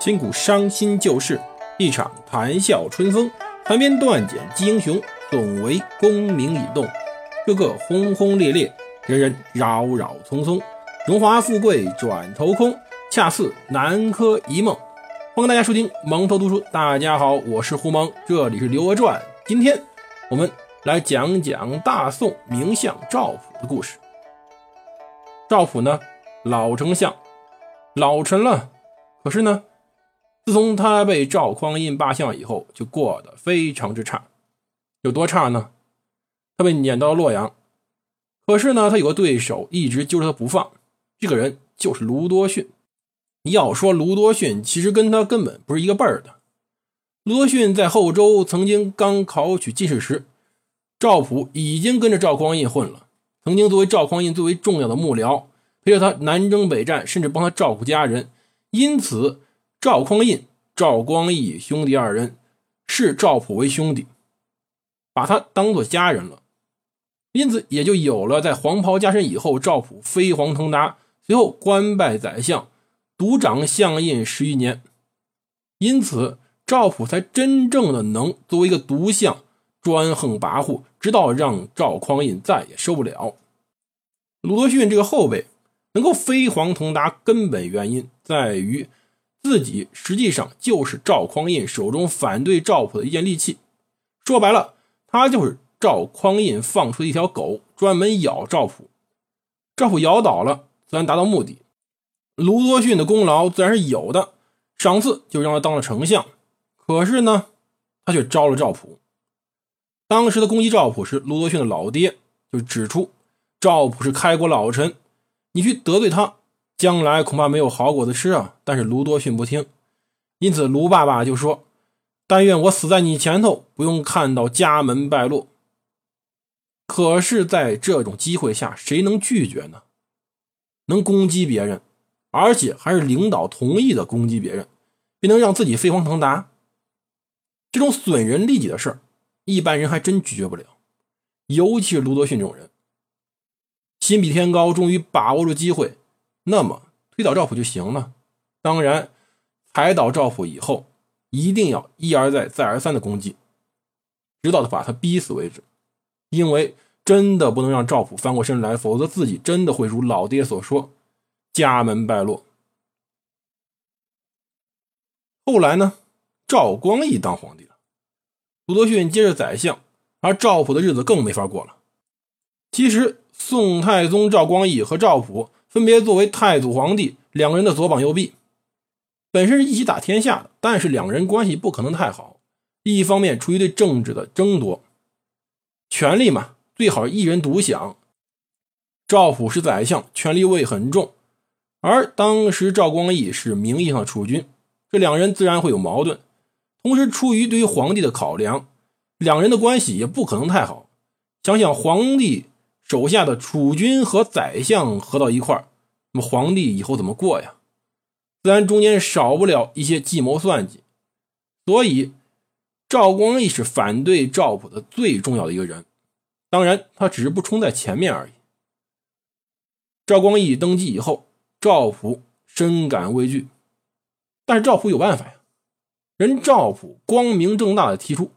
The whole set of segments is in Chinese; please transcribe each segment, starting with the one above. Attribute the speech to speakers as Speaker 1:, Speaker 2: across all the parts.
Speaker 1: 千古伤心旧事，一场谈笑春风。残篇断简记英雄，总为功名已动。个个轰轰烈烈，人人扰扰匆匆。荣华富贵转头空，恰似南柯一梦。欢迎大家收听蒙头读书。大家好，我是胡蒙，这里是《刘娥传》。今天我们来讲讲大宋名相赵普的故事。赵普呢，老丞相，老臣了。可是呢，自从他被赵匡胤罢相以后，就过得非常之差。有多差呢？他被撵到了洛阳。可是呢，他有个对手一直揪着他不放，这个人就是卢多逊。要说卢多逊，其实跟他根本不是一个辈儿的。卢多逊在后周曾经刚考取进士时，赵普已经跟着赵匡胤混了。曾经作为赵匡胤最为重要的幕僚，陪着他南征北战，甚至帮他照顾家人。因此，赵匡胤、赵光义兄弟二人视赵普为兄弟，把他当做家人了。因此，也就有了在黄袍加身以后，赵普飞黄腾达，随后官拜宰相，独掌相印十余年。因此，赵普才真正的能作为一个独相，专横跋扈，直到让赵匡胤再也受不了。鲁德逊这个后辈能够飞黄腾达，根本原因在于自己实际上就是赵匡胤手中反对赵普的一件利器。说白了，他就是赵匡胤放出的一条狗，专门咬赵普。赵普咬倒了，自然达到目的。卢多逊的功劳自然是有的，赏赐就让他当了丞相。可是呢，他却招了赵普。当时的攻击赵普是卢多逊的老爹，就指出。赵普是开国老臣，你去得罪他，将来恐怕没有好果子吃啊！但是卢多逊不听，因此卢爸爸就说：“但愿我死在你前头，不用看到家门败落。”可是，在这种机会下，谁能拒绝呢？能攻击别人，而且还是领导同意的攻击别人，便能让自己飞黄腾达，这种损人利己的事儿，一般人还真拒绝不了，尤其是卢多逊这种人。心比天高，终于把握住机会，那么推倒赵普就行了。当然，踩倒赵普以后，一定要一而再、再而三的攻击，直到把他逼死为止。因为真的不能让赵普翻过身来，否则自己真的会如老爹所说，家门败落。后来呢，赵光义当皇帝了，鲁德逊接着宰相，而赵普的日子更没法过了。其实。宋太宗赵光义和赵普分别作为太祖皇帝两个人的左膀右臂，本身是一起打天下的，但是两人关系不可能太好。一方面出于对政治的争夺，权力嘛，最好一人独享。赵普是宰相，权力位很重，而当时赵光义是名义上的储君，这两人自然会有矛盾。同时，出于对于皇帝的考量，两人的关系也不可能太好。想想皇帝。手下的储君和宰相合到一块那么皇帝以后怎么过呀？自然中间少不了一些计谋算计。所以，赵光义是反对赵普的最重要的一个人。当然，他只是不冲在前面而已。赵光义登基以后，赵普深感畏惧，但是赵普有办法呀。人赵普光明正大的提出：“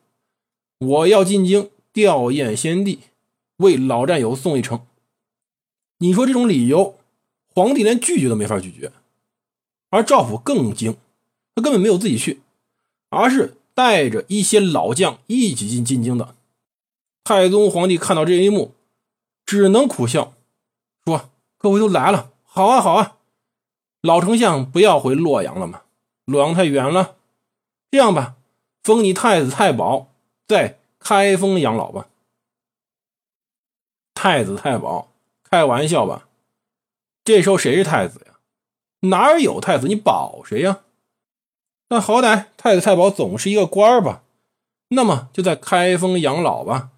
Speaker 1: 我要进京吊唁先帝。”为老战友送一程，你说这种理由，皇帝连拒绝都没法拒绝。而赵普更精，他根本没有自己去，而是带着一些老将一起进进京的。太宗皇帝看到这一幕，只能苦笑，说：“各位都来了，好啊好啊，老丞相不要回洛阳了吗？洛阳太远了，这样吧，封你太子太保，在开封养老吧。”太子太保，开玩笑吧？这时候谁是太子呀？哪有太子？你保谁呀？但好歹太子太保总是一个官儿吧？那么就在开封养老吧，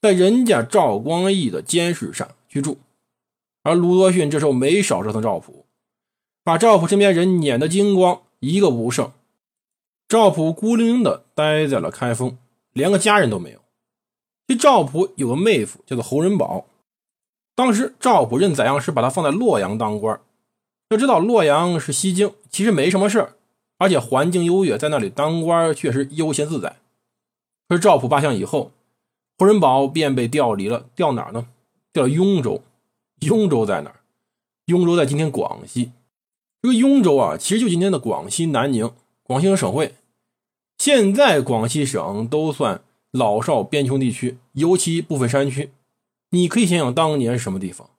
Speaker 1: 在人家赵光义的监视上去住。而卢多逊这时候没少折腾赵普，把赵普身边人撵得精光，一个不剩。赵普孤零零的待在了开封，连个家人都没有。这赵普有个妹夫，叫做侯仁宝。当时赵普任宰相时，把他放在洛阳当官。要知道，洛阳是西京，其实没什么事。而且环境优越，在那里当官确实悠闲自在。可是赵普罢相以后，侯仁宝便被调离了，调哪儿呢？调到雍州。雍州在哪儿？雍州在今天广西。这个雍州啊，其实就今天的广西南宁，广西省省会。现在广西省都算老少边穷地区，尤其部分山区。你可以想想当年是什么地方。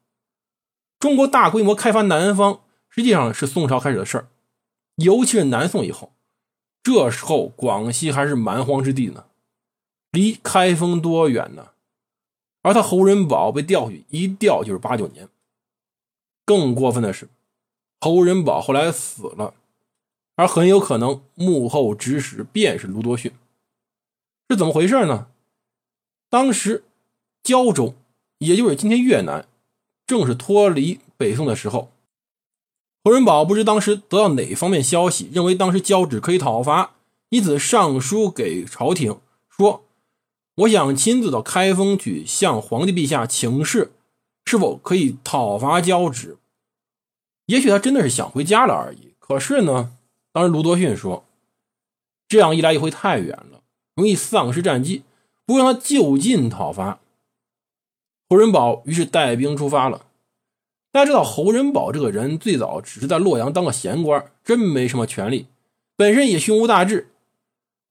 Speaker 1: 中国大规模开发南方，实际上是宋朝开始的事儿，尤其是南宋以后。这时候广西还是蛮荒之地呢，离开封多远呢？而他侯仁宝被调去，一调就是八九年。更过分的是，侯仁宝后来死了。而很有可能幕后指使便是卢多逊，是怎么回事呢？当时胶州，也就是今天越南，正是脱离北宋的时候。侯仁宝不知当时得到哪方面消息，认为当时交趾可以讨伐，因此上书给朝廷说：“我想亲自到开封去向皇帝陛下请示，是否可以讨伐交趾。”也许他真的是想回家了而已。可是呢？当时卢多逊说：“这样一来一回太远了，容易丧失战机，不让他就近讨伐。”侯仁宝于是带兵出发了。大家知道，侯仁宝这个人最早只是在洛阳当个闲官，真没什么权力，本身也胸无大志，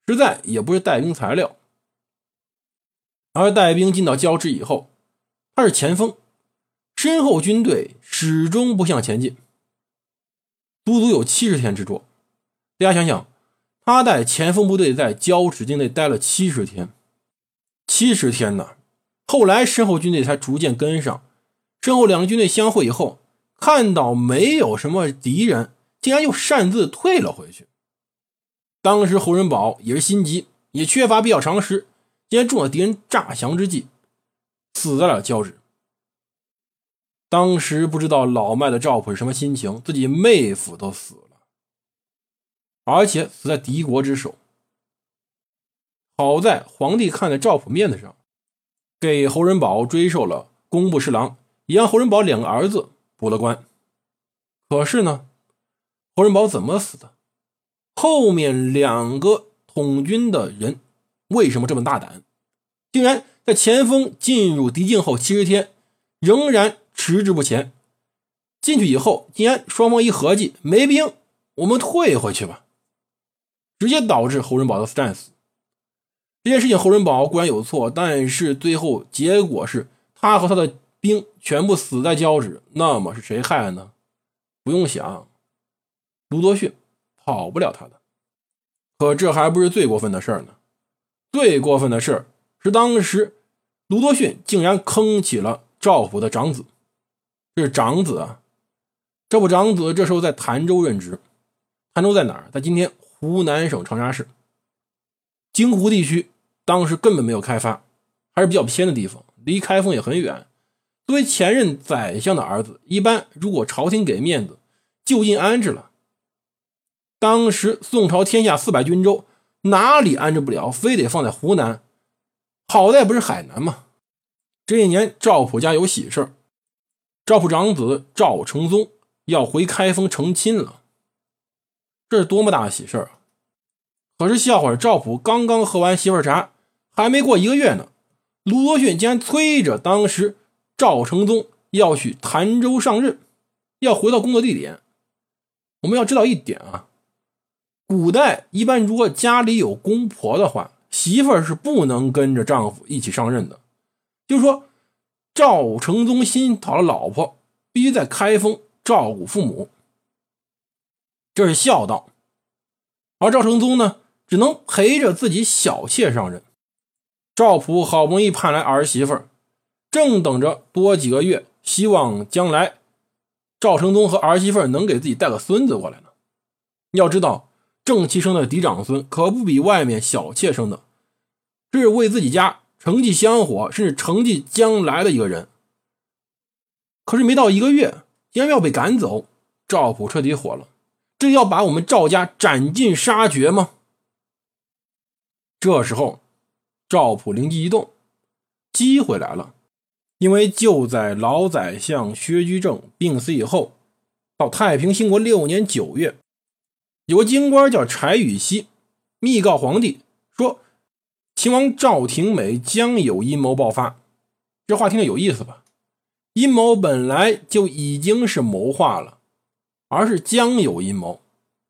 Speaker 1: 实在也不是带兵材料。而带兵进到交趾以后，他是前锋，身后军队始终不向前进，足足有七十天之多。大家想想，他带前锋部队在交趾境内待了七十天，七十天呢。后来身后军队才逐渐跟上，身后两个军队相会以后，看到没有什么敌人，竟然又擅自退了回去。当时侯仁宝也是心急，也缺乏必要常识，竟然中了敌人诈降之计，死在了交趾。当时不知道老迈的赵普是什么心情，自己妹夫都死。而且死在敌国之手。好在皇帝看在赵普面子上，给侯仁宝追授了工部侍郎，也让侯仁宝两个儿子补了官。可是呢，侯仁宝怎么死的？后面两个统军的人为什么这么大胆？竟然在前锋进入敌境后七十天，仍然迟滞不前。进去以后，竟然双方一合计，没兵，我们退回去吧。直接导致侯仁宝的战死。这件事情，侯仁宝固然有错，但是最后结果是他和他的兵全部死在交趾。那么是谁害的呢？不用想，卢多逊跑不了他的。可这还不是最过分的事儿呢。最过分的事是，当时卢多逊竟然坑起了赵普的长子。这是长子啊！赵普长子这时候在潭州任职。潭州在哪儿？在今天。湖南省长沙市京湖地区，当时根本没有开发，还是比较偏的地方，离开封也很远。作为前任宰相的儿子，一般如果朝廷给面子，就近安置了。当时宋朝天下四百军州，哪里安置不了，非得放在湖南。好在不是海南嘛。这一年，赵普家有喜事赵普长子赵承宗要回开封成亲了。这是多么大的喜事啊！可是笑话，赵普刚刚喝完媳妇茶，还没过一个月呢，卢多逊竟然催着当时赵承宗要去潭州上任，要回到工作地点。我们要知道一点啊，古代一般如果家里有公婆的话，媳妇儿是不能跟着丈夫一起上任的。就是说，赵承宗新讨了老婆，必须在开封照顾父母。这是孝道，而赵承宗呢，只能陪着自己小妾上任。赵普好不容易盼来儿媳妇正等着多几个月，希望将来赵承宗和儿媳妇能给自己带个孙子过来呢。要知道，正妻生的嫡长孙可不比外面小妾生的，这是为自己家承继香火，甚至承继将来的一个人。可是没到一个月，竟然要被赶走，赵普彻底火了。这要把我们赵家斩尽杀绝吗？这时候，赵普灵机一动，机会来了。因为就在老宰相薛居正病死以后，到太平兴国六年九月，有个京官叫柴禹锡，密告皇帝说，秦王赵廷美将有阴谋爆发。这话听着有意思吧？阴谋本来就已经是谋划了，而是将有阴谋，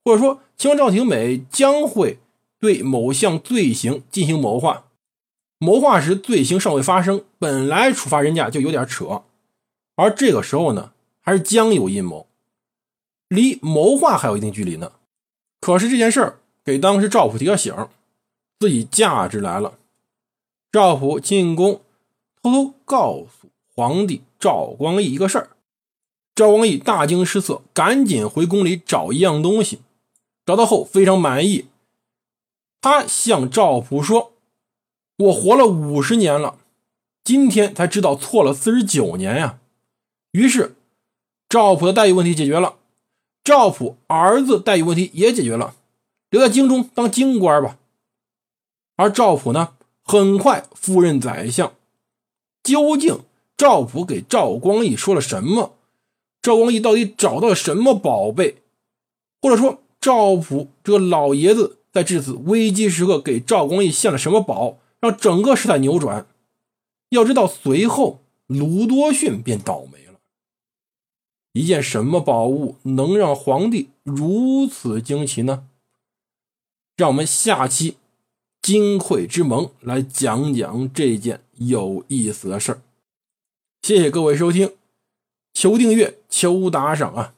Speaker 1: 或者说秦王赵廷美将会对某项罪行进行谋划。谋划时罪行尚未发生，本来处罚人家就有点扯，而这个时候呢，还是将有阴谋，离谋划还有一定距离呢。可是这件事儿给当时赵普提个醒，自己价值来了。赵普进宫，偷偷告诉皇帝赵光义一个事儿。赵光义大惊失色，赶紧回宫里找一样东西，找到后非常满意。他向赵普说：“我活了五十年了，今天才知道错了四十九年呀。”于是赵普的待遇问题解决了。赵普儿子待遇问题也解决了，留在京中当京官吧。而赵普呢，很快赴任宰相。究竟赵普给赵光义说了什么？赵光义到底找到了什么宝贝？或者说，赵普这个老爷子在这次危机时刻给赵光义献了什么宝，让整个事态扭转？要知道，随后卢多逊便倒霉了。一件什么宝物能让皇帝如此惊奇呢？让我们下期金匮之盟来讲讲这件有意思的事儿。谢谢各位收听，求订阅，求打赏啊！